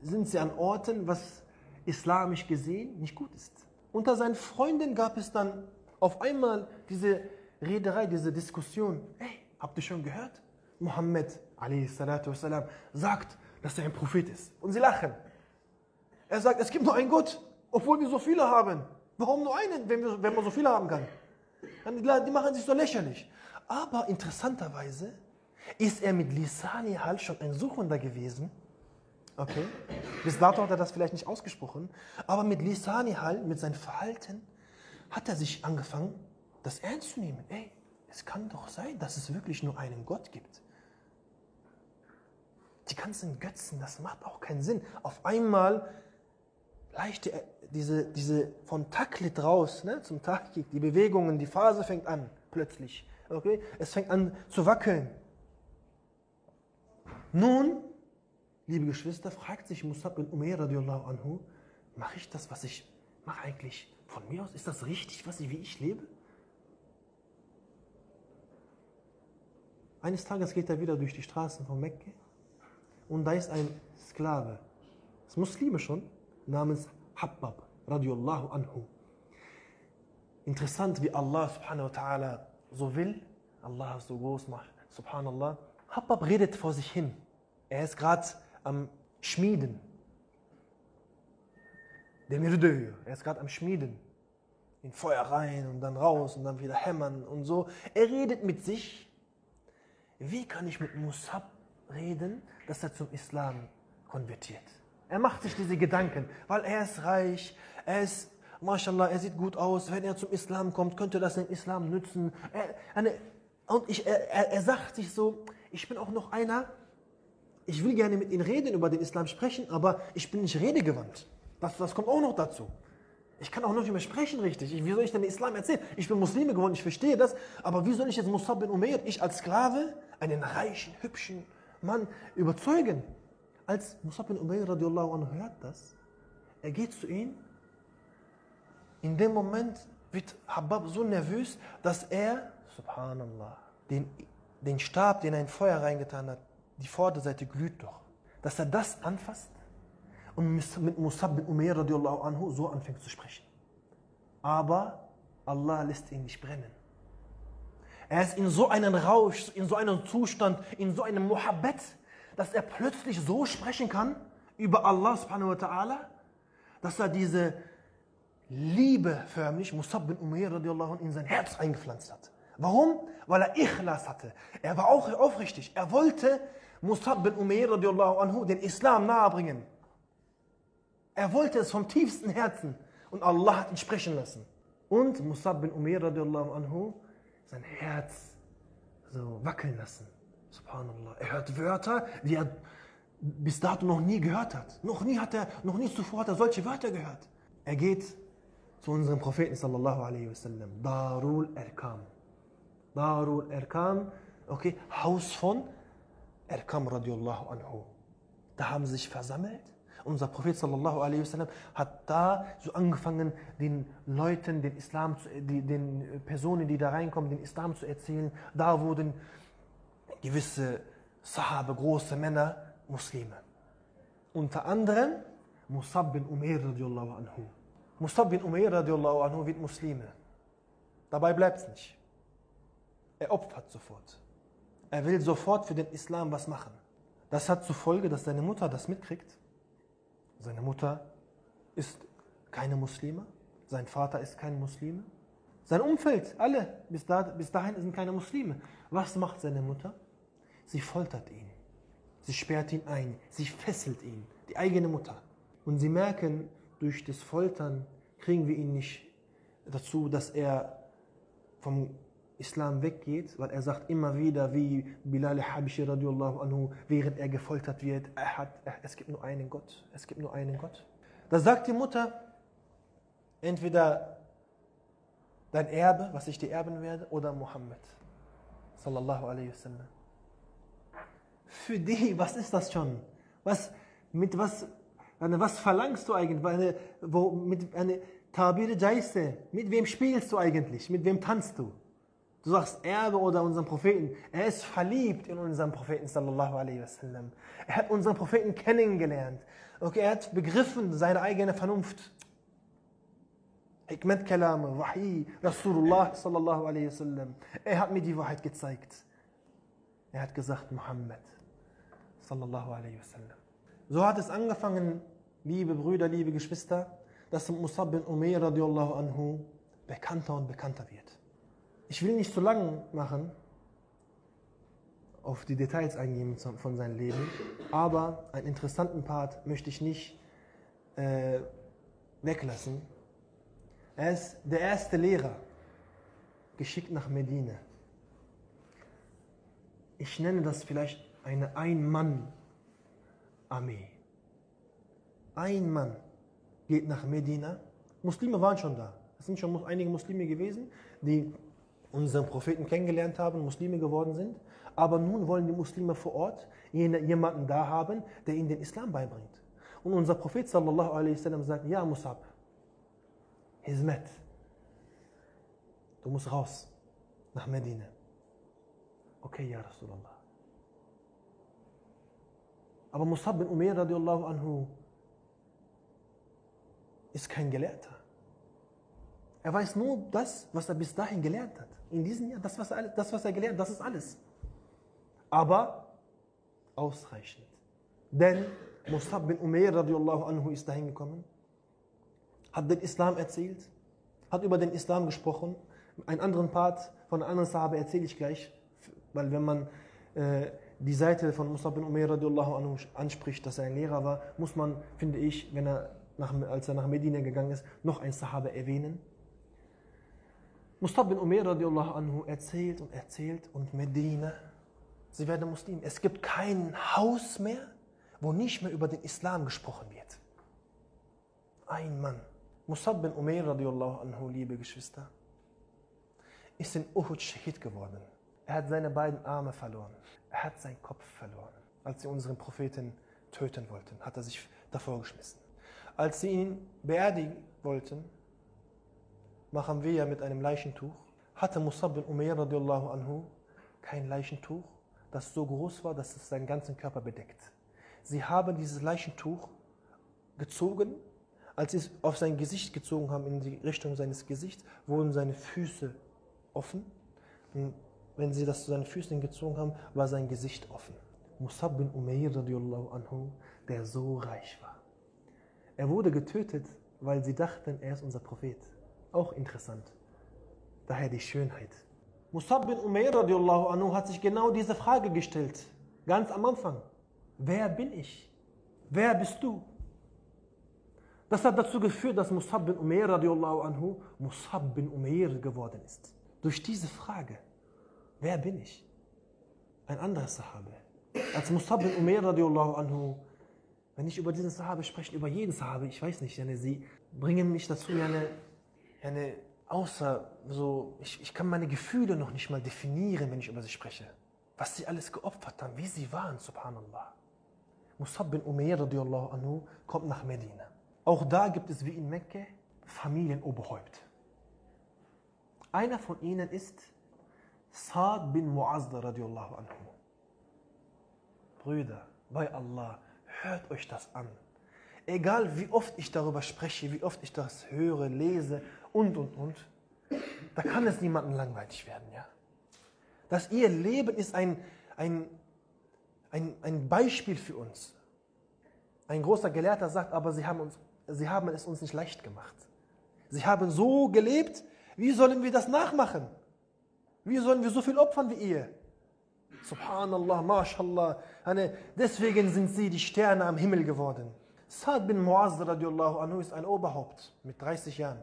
sind sie an Orten, was islamisch gesehen nicht gut ist. Unter seinen Freunden gab es dann auf einmal diese Rederei, diese Diskussion. Hey, habt ihr schon gehört? Mohammed wassalam, sagt, dass er ein Prophet ist. Und sie lachen. Er sagt, es gibt nur einen Gott, obwohl wir so viele haben. Warum nur einen, wenn, wir, wenn man so viele haben kann? Die machen sich so lächerlich. Aber interessanterweise ist er mit Lisani halt schon ein Suchender gewesen, Okay? Bis dato hat er das vielleicht nicht ausgesprochen. Aber mit Lisani halt, mit seinem Verhalten, hat er sich angefangen, das ernst zu nehmen. Ey, es kann doch sein, dass es wirklich nur einen Gott gibt. Die ganzen Götzen, das macht auch keinen Sinn. Auf einmal leichte, diese, diese von Taklit raus ne, zum Takik, die Bewegungen, die Phase fängt an, plötzlich. Okay? Es fängt an zu wackeln. Nun, liebe Geschwister, fragt sich Musab bin Umair radiallahu anhu, mache ich das, was ich mache eigentlich von mir aus? Ist das richtig, was ich, wie ich lebe? Eines Tages geht er wieder durch die Straßen von Mekka und da ist ein Sklave, das Muslime schon, namens Habbab, radiallahu anhu. Interessant, wie Allah subhanahu wa ta'ala so will, Allah so groß macht, subhanallah. Habbab redet vor sich hin. Er ist gerade am Schmieden. Der Mirdöyo, er ist gerade am Schmieden. In Feuer rein und dann raus und dann wieder hämmern und so. Er redet mit sich. Wie kann ich mit Musab reden, dass er zum Islam konvertiert? Er macht sich diese Gedanken, weil er ist reich, er ist, mashallah, er sieht gut aus. Wenn er zum Islam kommt, könnte das dem Islam nützen. Er, eine, und ich, er, er sagt sich so, ich bin auch noch einer, ich will gerne mit Ihnen reden, über den Islam sprechen, aber ich bin nicht redegewandt. Das, das kommt auch noch dazu. Ich kann auch noch nicht mehr sprechen richtig. Ich, wie soll ich denn den Islam erzählen? Ich bin Muslime geworden, ich verstehe das, aber wie soll ich jetzt Musab bin Umayyad, ich als Sklave, einen reichen, hübschen Mann, überzeugen? Als Musab bin Umayyad radiallahu anhu hört das, er geht zu ihm, in dem Moment wird Habab so nervös, dass er, subhanallah, den, den Stab, den er in Feuer reingetan hat, die Vorderseite glüht doch, dass er das anfasst und mit Musab bin Umair radiallahu anhu so anfängt zu sprechen. Aber Allah lässt ihn nicht brennen. Er ist in so einem Rausch, in so einem Zustand, in so einem Muhabbet, dass er plötzlich so sprechen kann über Allah subhanahu wa ta'ala, dass er diese Liebe förmlich, Musab bin Umair radiallahu anhu, in sein Herz eingepflanzt hat. Warum? Weil er Ikhlas hatte. Er war auch aufrichtig. Er wollte Musab bin Umair radiallahu anhu den Islam nahebringen. Er wollte es vom tiefsten Herzen und Allah hat ihn sprechen lassen. Und Musab bin Umair radiallahu anhu sein Herz so wackeln lassen. Subhanallah. Er hört Wörter, die er bis dato noch nie gehört hat. Noch nie hat er, noch nie zuvor hat er solche Wörter gehört. Er geht zu unserem Propheten sallallahu alaihi wasallam. Darul Erkam. Darul Erkam, okay, Haus von Erkam radiallahu anhu. Da haben sie sich versammelt. Unser Prophet sallallahu alaihi wasallam hat da so angefangen, den Leuten, den Islam, den Personen, die da reinkommen, den Islam zu erzählen. Da wurden gewisse Sahabe, große Männer, Muslime. Unter anderem Musab bin Umair radiallahu anhu. Musab bin Umair radiallahu anhu wird Muslime. Dabei bleibt es nicht. Er opfert sofort. Er will sofort für den Islam was machen. Das hat zur Folge, dass seine Mutter das mitkriegt. Seine Mutter ist keine Muslime, sein Vater ist kein Muslime. Sein Umfeld, alle, bis, da, bis dahin sind keine Muslime. Was macht seine Mutter? Sie foltert ihn. Sie sperrt ihn ein. Sie fesselt ihn. Die eigene Mutter. Und sie merken, durch das Foltern kriegen wir ihn nicht dazu, dass er vom Islam weggeht, weil er sagt immer wieder, wie Bilal Habishi radiallahu anhu, während er gefoltert wird, er hat, er, es gibt nur einen Gott, es gibt nur einen Gott. Da sagt die Mutter, entweder dein Erbe, was ich dir erben werde, oder Mohammed. Für die, was ist das schon? Was, mit was, eine, was verlangst du eigentlich? Eine, wo, mit eine mit wem spielst du eigentlich? Mit wem tanzt du? Du sagst Erbe oder unseren Propheten. Er ist verliebt in unseren Propheten sallallahu alaihi wasallam. Er hat unseren Propheten kennengelernt. Okay, er hat begriffen seine eigene Vernunft. Hikmet Kalame, Wahi, Rasulullah sallallahu alaihi wasallam. Er hat mir die Wahrheit gezeigt. Er hat gesagt, Muhammad sallallahu alaihi wasallam. So hat es angefangen, liebe Brüder, liebe Geschwister, dass Musab bin Umair radiallahu anhu bekannter und bekannter wird. Ich will nicht zu lang machen, auf die Details eingehen von seinem Leben, aber einen interessanten Part möchte ich nicht äh, weglassen. Er ist der erste Lehrer, geschickt nach Medina. Ich nenne das vielleicht eine Ein-Mann- Armee. Ein Mann geht nach Medina. Muslime waren schon da. Es sind schon einige Muslime gewesen, die unseren Propheten kennengelernt haben, Muslime geworden sind. Aber nun wollen die Muslime vor Ort jemanden da haben, der ihnen den Islam beibringt. Und unser Prophet sallallahu alaihi wasallam sagt, ja Musab, Hizmet, du musst raus nach Medina. Okay, ja Rasulallah. Aber Musab bin Umair radiallahu anhu ist kein Gelehrter. Er weiß nur das, was er bis dahin gelernt hat. In diesem Jahr, das, was er, das, was er gelernt hat, das ist alles. Aber ausreichend. Denn Musab bin Umair radiallahu anhu ist dahin gekommen, hat den Islam erzählt, hat über den Islam gesprochen. Einen anderen Part von einer anderen Sahabe erzähle ich gleich, weil wenn man äh, die Seite von Musab bin Umair radiallahu anhu anspricht, dass er ein Lehrer war, muss man, finde ich, wenn er nach, als er nach Medina gegangen ist, noch ein Sahabe erwähnen. Mustab bin Umair radiallahu anhu erzählt und erzählt und Medina, sie werden Muslim. Es gibt kein Haus mehr, wo nicht mehr über den Islam gesprochen wird. Ein Mann, Musab bin Umair radiallahu anhu, liebe Geschwister, ist in Uhud Shahid geworden. Er hat seine beiden Arme verloren. Er hat seinen Kopf verloren. Als sie unseren Propheten töten wollten, hat er sich davor geschmissen. Als sie ihn beerdigen wollten, machen wir ja mit einem Leichentuch, hatte Musab bin Umair radiallahu anhu kein Leichentuch, das so groß war, dass es seinen ganzen Körper bedeckt. Sie haben dieses Leichentuch gezogen, als sie es auf sein Gesicht gezogen haben, in die Richtung seines Gesichts, wurden seine Füße offen. Und wenn sie das zu seinen Füßen gezogen haben, war sein Gesicht offen. Musab bin Umair radiallahu anhu, der so reich war. Er wurde getötet, weil sie dachten, er ist unser Prophet. Auch interessant. Daher die Schönheit. Musab bin Umair radiallahu anhu hat sich genau diese Frage gestellt. Ganz am Anfang. Wer bin ich? Wer bist du? Das hat dazu geführt, dass Musab bin Umair radiallahu anhu Musab bin Umair geworden ist. Durch diese Frage. Wer bin ich? Ein anderer Sahabe. Als Musab bin Umair radiallahu anhu wenn ich über diesen Sahabe spreche, über jeden Sahabe, ich weiß nicht, sie bringen mich dazu, eine, eine außer so, ich, ich kann meine Gefühle noch nicht mal definieren, wenn ich über sie spreche. Was sie alles geopfert haben, wie sie waren, subhanallah. Musab bin Umair radiallahu anhu kommt nach Medina. Auch da gibt es wie in Mekka Familienoberhäupt. Einer von ihnen ist Saad bin Mu'azda radiallahu anhu. Brüder, bei Allah, Hört euch das an. Egal wie oft ich darüber spreche, wie oft ich das höre, lese und, und, und, da kann es niemandem langweilig werden. Ja? Dass ihr Leben ist ein, ein, ein, ein Beispiel für uns. Ein großer Gelehrter sagt, aber sie haben, uns, sie haben es uns nicht leicht gemacht. Sie haben so gelebt, wie sollen wir das nachmachen? Wie sollen wir so viel opfern wie ihr? Subhanallah, MashaAllah. Deswegen sind sie die Sterne am Himmel geworden. Saad bin Muaz radiallahu anhu ist ein Oberhaupt mit 30 Jahren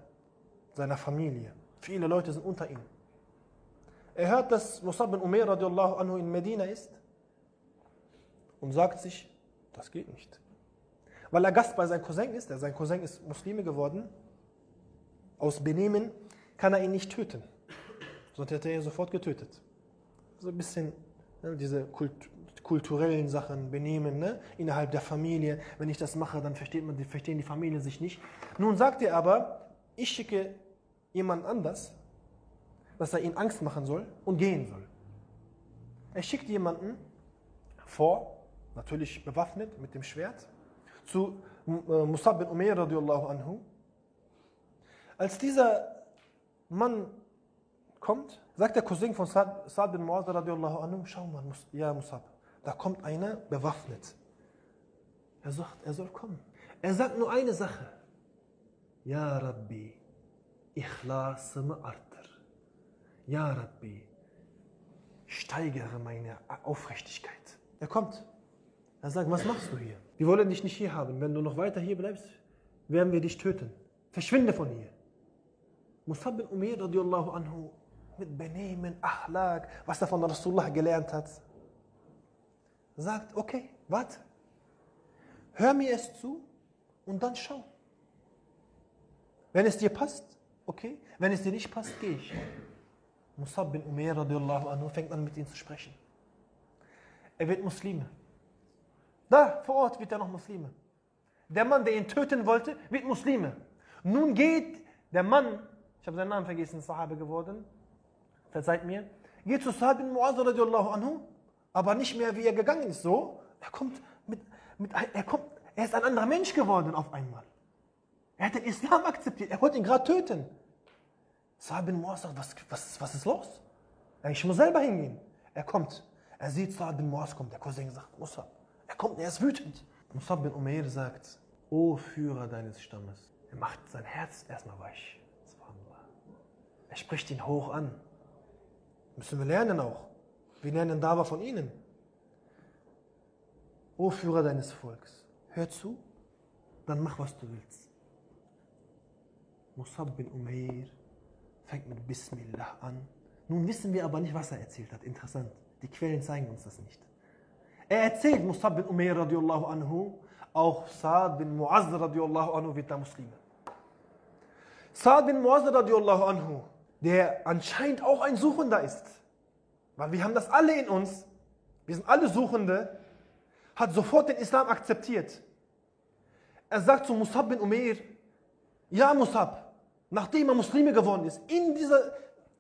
seiner Familie. Viele Leute sind unter ihm. Er hört, dass Musab bin Umair radiallahu anhu in Medina ist und sagt sich, das geht nicht. Weil er Gast bei seinem Cousin ist, sein Cousin ist Muslime geworden, aus Benehmen kann er ihn nicht töten. Sonst hätte er ihn sofort getötet. So ein bisschen Ne, diese Kult kulturellen Sachen, Benehmen ne? innerhalb der Familie. Wenn ich das mache, dann versteht man, verstehen die Familie sich nicht. Nun sagt er aber, ich schicke jemand anders, dass er ihnen Angst machen soll und gehen soll. Er schickt jemanden vor, natürlich bewaffnet mit dem Schwert, zu äh, Musab bin Umair radiallahu anhu. Als dieser Mann kommt, sagt der Cousin von Sa'd bin Muaz radiallahu anhu, schau mal, ja Musab, da kommt einer bewaffnet. Er sagt, er soll kommen. Er sagt nur eine Sache. Ja Rabbi, ikhlas ma'artar. Ja Rabbi, steigere meine Aufrichtigkeit. Er kommt. Er sagt, was machst du hier? Wir wollen dich nicht hier haben. Wenn du noch weiter hier bleibst, werden wir dich töten. Verschwinde von hier. Musab bin Umir radiallahu anhu mit Benehmen, Achlaq, was er von Rasulullah gelernt hat, sagt, okay, warte. hör mir es zu und dann schau. Wenn es dir passt, okay. Wenn es dir nicht passt, gehe ich. Musab bin Umair radiallahu anhu fängt an mit ihm zu sprechen. Er wird Muslime. Da, vor Ort wird er noch Muslime. Der Mann, der ihn töten wollte, wird Muslime. Nun geht der Mann, ich habe seinen Namen vergessen, Sahabe geworden, verzeiht mir, geht zu Sa'ad bin Mu'adh radiallahu anhu, aber nicht mehr wie er gegangen ist, so. Er kommt mit, mit, er kommt, er ist ein anderer Mensch geworden auf einmal. Er hat den Islam akzeptiert, er wollte ihn gerade töten. Sa'ad bin Mu'adh sagt, was, was, was ist los? Ich muss selber hingehen. Er kommt, er sieht Sa'ad bin Mu'adh kommt, der Cousin sagt, Musab. Er kommt, er ist wütend. Musab bin Umair sagt, O Führer deines Stammes, er macht sein Herz erstmal weich. Er spricht ihn hoch an. Müssen wir lernen auch. Wir lernen Dava von ihnen. O Führer deines Volks, hör zu, dann mach, was du willst. Musab bin Umair fängt mit Bismillah an. Nun wissen wir aber nicht, was er erzählt hat. Interessant. Die Quellen zeigen uns das nicht. Er erzählt Musab bin Umair radiallahu anhu, auch Saad bin Muaz radiallahu anhu wird da Muslime. Saad bin Muaz radiallahu anhu, der anscheinend auch ein Suchender ist, weil wir haben das alle in uns, wir sind alle Suchende, hat sofort den Islam akzeptiert. Er sagt zu Musab bin Umair, ja Musab, nachdem er Muslime geworden ist, in dieser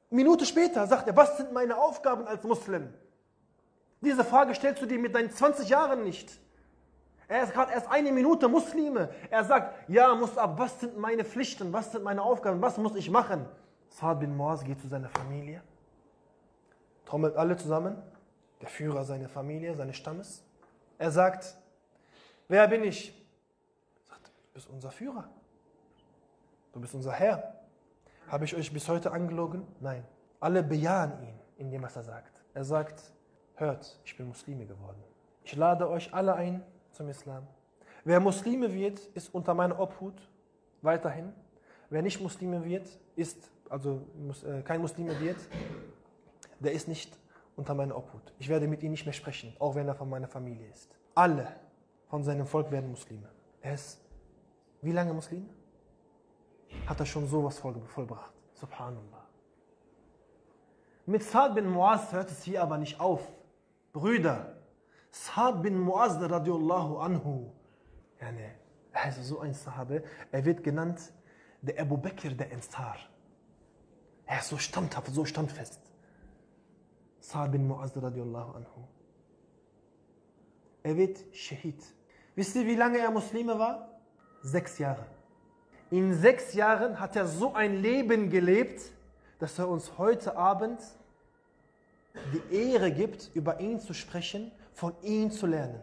Minute später sagt er, was sind meine Aufgaben als Muslim? Diese Frage stellst du dir mit deinen 20 Jahren nicht. Er ist gerade erst eine Minute Muslime. Er sagt, ja Musab, was sind meine Pflichten, was sind meine Aufgaben, was muss ich machen? Saad bin Moaz geht zu seiner Familie, trommelt alle zusammen, der Führer seiner Familie, seines Stammes. Er sagt, wer bin ich? Er sagt, du bist unser Führer. Du bist unser Herr. Habe ich euch bis heute angelogen? Nein. Alle bejahen ihn in dem, was er sagt. Er sagt, hört, ich bin Muslime geworden. Ich lade euch alle ein zum Islam. Wer Muslime wird, ist unter meiner Obhut weiterhin. Wer nicht Muslime wird, ist also äh, kein Muslime wird, der ist nicht unter meiner Obhut. Ich werde mit ihm nicht mehr sprechen, auch wenn er von meiner Familie ist. Alle von seinem Volk werden Muslime. Er ist wie lange Muslim? Hat er schon sowas vollbracht. Subhanallah. Mit Saad bin Muaz hört es hier aber nicht auf. Brüder, Saad bin Muaz radiallahu anhu, er ist so ein Sahabe, er wird genannt der Abu Bakr der Ansar. Er ist so standhaft, so standfest. Sa'd bin Mu'azz radiallahu anhu. Er wird Shahid. Wisst ihr, wie lange er Muslime war? Sechs Jahre. In sechs Jahren hat er so ein Leben gelebt, dass er uns heute Abend die Ehre gibt, über ihn zu sprechen, von ihm zu lernen.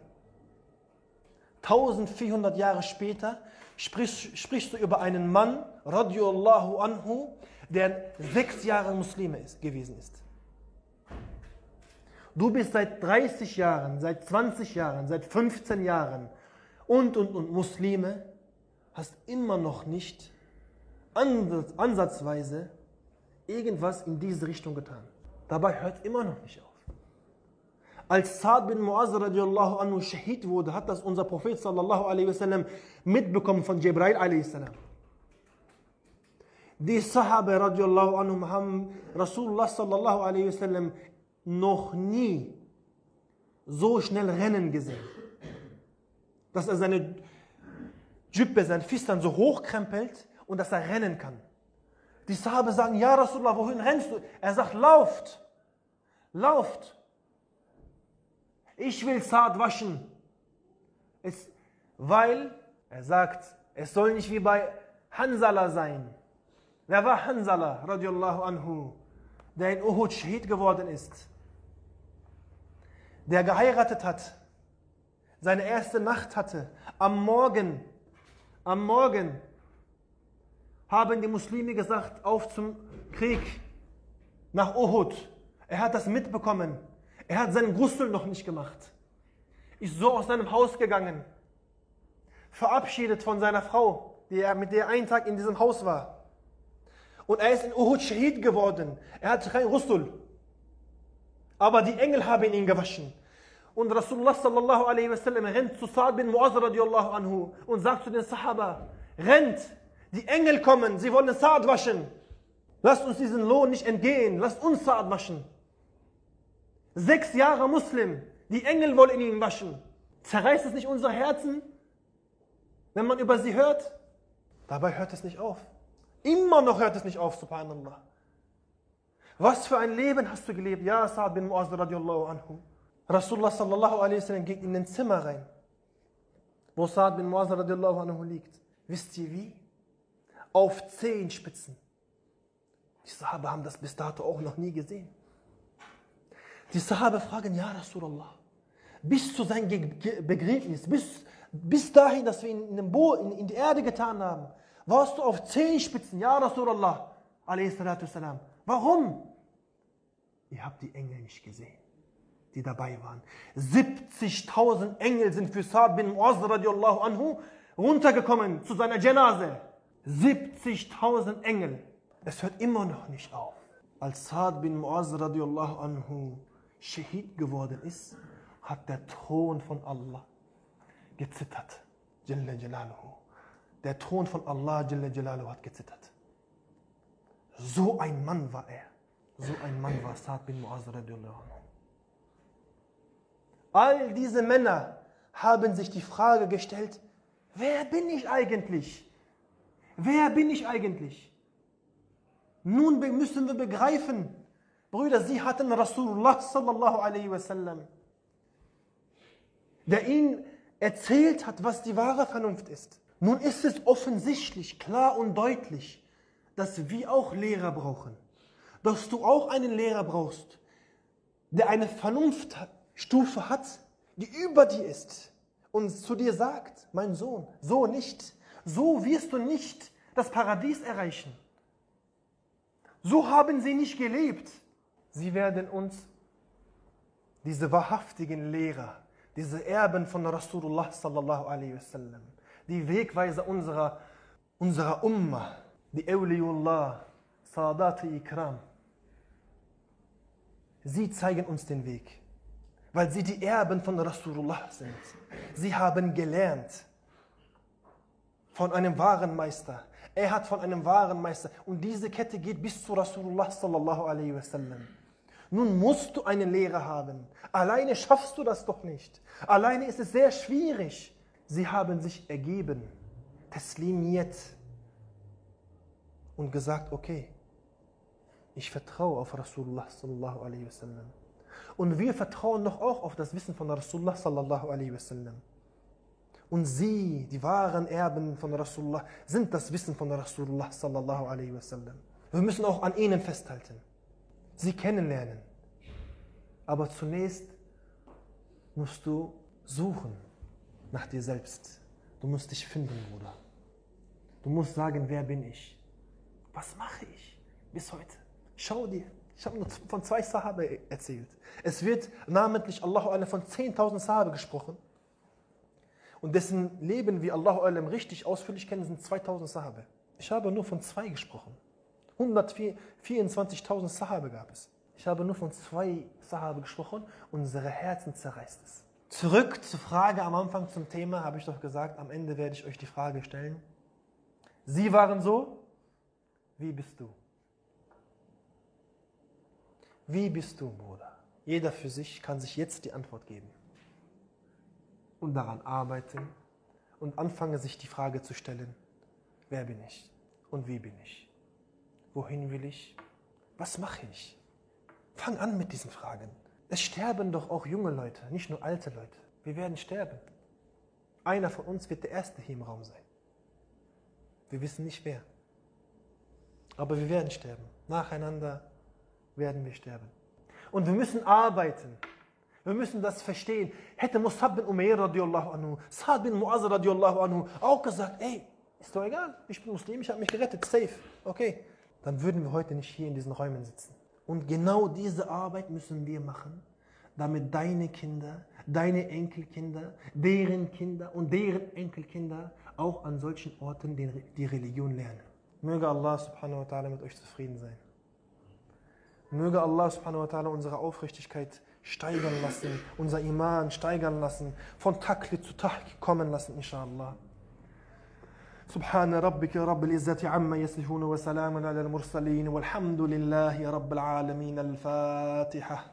1400 Jahre später sprichst, sprichst du über einen Mann, radiallahu anhu, der sechs Jahre Muslime ist, gewesen ist. Du bist seit 30 Jahren, seit 20 Jahren, seit 15 Jahren und, und, und Muslime, hast immer noch nicht ansatzweise irgendwas in diese Richtung getan. Dabei hört immer noch nicht auf. Als Saad bin Muaz radiallahu anhu Shahid wurde, hat das unser Prophet sallallahu alaihi wasallam mitbekommen von Jibril alaihi salam. Die Sahabe radiallahu anhum haben Rasulullah sallallahu alaihi wasallam noch nie so schnell rennen gesehen. Dass er seine Jüppe, sein Fistan so hochkrempelt und dass er rennen kann. Die Sahabe sagen, ja Rasulullah, wohin rennst du? Er sagt, lauft, lauft. Ich will Saad waschen. Es, weil, er sagt, es soll nicht wie bei Hansala sein. Wer war Hanzala radiallahu anhu, der in Uhud Shahid geworden ist? Der geheiratet hat, seine erste Nacht hatte. Am Morgen, am Morgen haben die Muslime gesagt, auf zum Krieg nach Uhud. Er hat das mitbekommen. Er hat seinen Ghusl noch nicht gemacht. Ist so aus seinem Haus gegangen. Verabschiedet von seiner Frau, die er, mit der er einen Tag in diesem Haus war. Und er ist in Uhud Shahid geworden. Er hatte kein Rusul. Aber die Engel haben ihn gewaschen. Und Rasulullah sallallahu alaihi wasallam rennt zu Sa'd bin Mu'az radiallahu anhu und sagt zu den Sahaba, rennt, die Engel kommen, sie wollen Sa'd waschen. Lasst uns diesen Lohn nicht entgehen, lasst uns Sa'd waschen. Sechs Jahre Muslim, die Engel wollen ihn waschen. Zerreißt es nicht unser Herzen, wenn man über sie hört? Dabei hört es nicht auf. Immer noch hört es nicht auf, subhanallah. Was für ein Leben hast du gelebt? Ja, Sa'd bin Mu'az radiallahu anhu. Rasulullah sallallahu alaihi wasallam geht in den Zimmer rein, wo Sa'd bin Mu'az radiallahu anhu liegt. Wisst ihr wie? Auf Zehenspitzen. Die Sahaba haben das bis dato auch noch nie gesehen. Die Sahaba fragen, ja Rasulallah, bis zu seinem Begräbnis, bis, bis dahin, dass wir ihn in, den Bo in, in die Erde getan haben, warst du auf Zehenspitzen, ja Rasulallah, salam. Warum? Ihr habt die Engel nicht gesehen, die dabei waren. 70.000 Engel sind für Saad bin Muaz radiallahu anhu runtergekommen zu seiner Janase. 70.000 Engel. Es hört immer noch nicht auf. Als Saad bin Muaz radiallahu anhu Shahid geworden ist, hat der Thron von Allah gezittert. Jalla Jalaluhu. Der Thron von Allah Jalla Jalaluhu hat gezittert. So ein Mann war er. So ein Mann war Saad bin Muaz radiallahu anhu. All diese Männer haben sich die Frage gestellt, wer bin ich eigentlich? Wer bin ich eigentlich? Nun müssen wir begreifen, Brüder, sie hatten Rasulullah sallallahu alaihi wasallam, der ihnen erzählt hat, was die wahre Vernunft ist. Nun ist es offensichtlich, klar und deutlich, dass wir auch Lehrer brauchen. Dass du auch einen Lehrer brauchst, der eine Vernunftstufe hat, die über dir ist und zu dir sagt, mein Sohn, so nicht. So wirst du nicht das Paradies erreichen. So haben sie nicht gelebt. Sie werden uns, diese wahrhaftigen Lehrer, diese Erben von Rasulullah sallallahu alaihi wasallam, die Wegweiser unserer, unserer Ummah, die Awliullah, Sadat Ikram, sie zeigen uns den Weg, weil sie die Erben von Rasulullah sind. Sie haben gelernt von einem wahren Meister. Er hat von einem wahren Meister. Und diese Kette geht bis zu Rasulullah sallallahu alaihi wasallam. Nun musst du einen Lehrer haben. Alleine schaffst du das doch nicht. Alleine ist es sehr schwierig. Sie haben sich ergeben, taslimiert und gesagt, okay, ich vertraue auf Rasulullah sallallahu alaihi wasallam. Und wir vertrauen doch auch auf das Wissen von Rasulullah sallallahu alaihi wasallam. Und sie, die wahren Erben von Rasulullah, sind das Wissen von Rasulullah sallallahu alaihi wasallam. Wir müssen auch an ihnen festhalten sie kennenlernen. Aber zunächst musst du suchen nach dir selbst. Du musst dich finden, Bruder. Du musst sagen, wer bin ich? Was mache ich bis heute? Schau dir. Ich habe nur von zwei Sahabe erzählt. Es wird namentlich Allahu von 10.000 Sahabe gesprochen. Und dessen Leben wir Allahu richtig ausführlich kennen, sind 2.000 Sahabe. Ich habe nur von zwei gesprochen. 124.000 Sahabe gab es. Ich habe nur von zwei Sahabe gesprochen. Unsere Herzen zerreißt es. Zurück zur Frage am Anfang zum Thema, habe ich doch gesagt, am Ende werde ich euch die Frage stellen. Sie waren so, wie bist du? Wie bist du, Bruder? Jeder für sich kann sich jetzt die Antwort geben. Und daran arbeiten und anfange sich die Frage zu stellen, wer bin ich und wie bin ich? Wohin will ich? Was mache ich? Fang an mit diesen Fragen. Es sterben doch auch junge Leute, nicht nur alte Leute. Wir werden sterben. Einer von uns wird der Erste hier im Raum sein. Wir wissen nicht wer. Aber wir werden sterben. Nacheinander werden wir sterben. Und wir müssen arbeiten. Wir müssen das verstehen. Hätte Musab bin Umayr radiallahu anhu, Saad bin Muaz radiallahu anhu auch gesagt, ey, ist doch egal, ich bin Muslim, ich habe mich gerettet, safe, okay dann würden wir heute nicht hier in diesen Räumen sitzen. Und genau diese Arbeit müssen wir machen, damit deine Kinder, deine Enkelkinder, deren Kinder und deren Enkelkinder auch an solchen Orten die Religion lernen. Möge Allah subhanahu wa ta'ala mit euch zufrieden sein. Möge Allah subhanahu wa ta'ala unsere Aufrichtigkeit steigern lassen, unser Iman steigern lassen, von Takli zu Tahki kommen lassen, inshallah. سبحان ربك رب العزة عما يصفون وسلام على المرسلين والحمد لله رب العالمين الفاتحة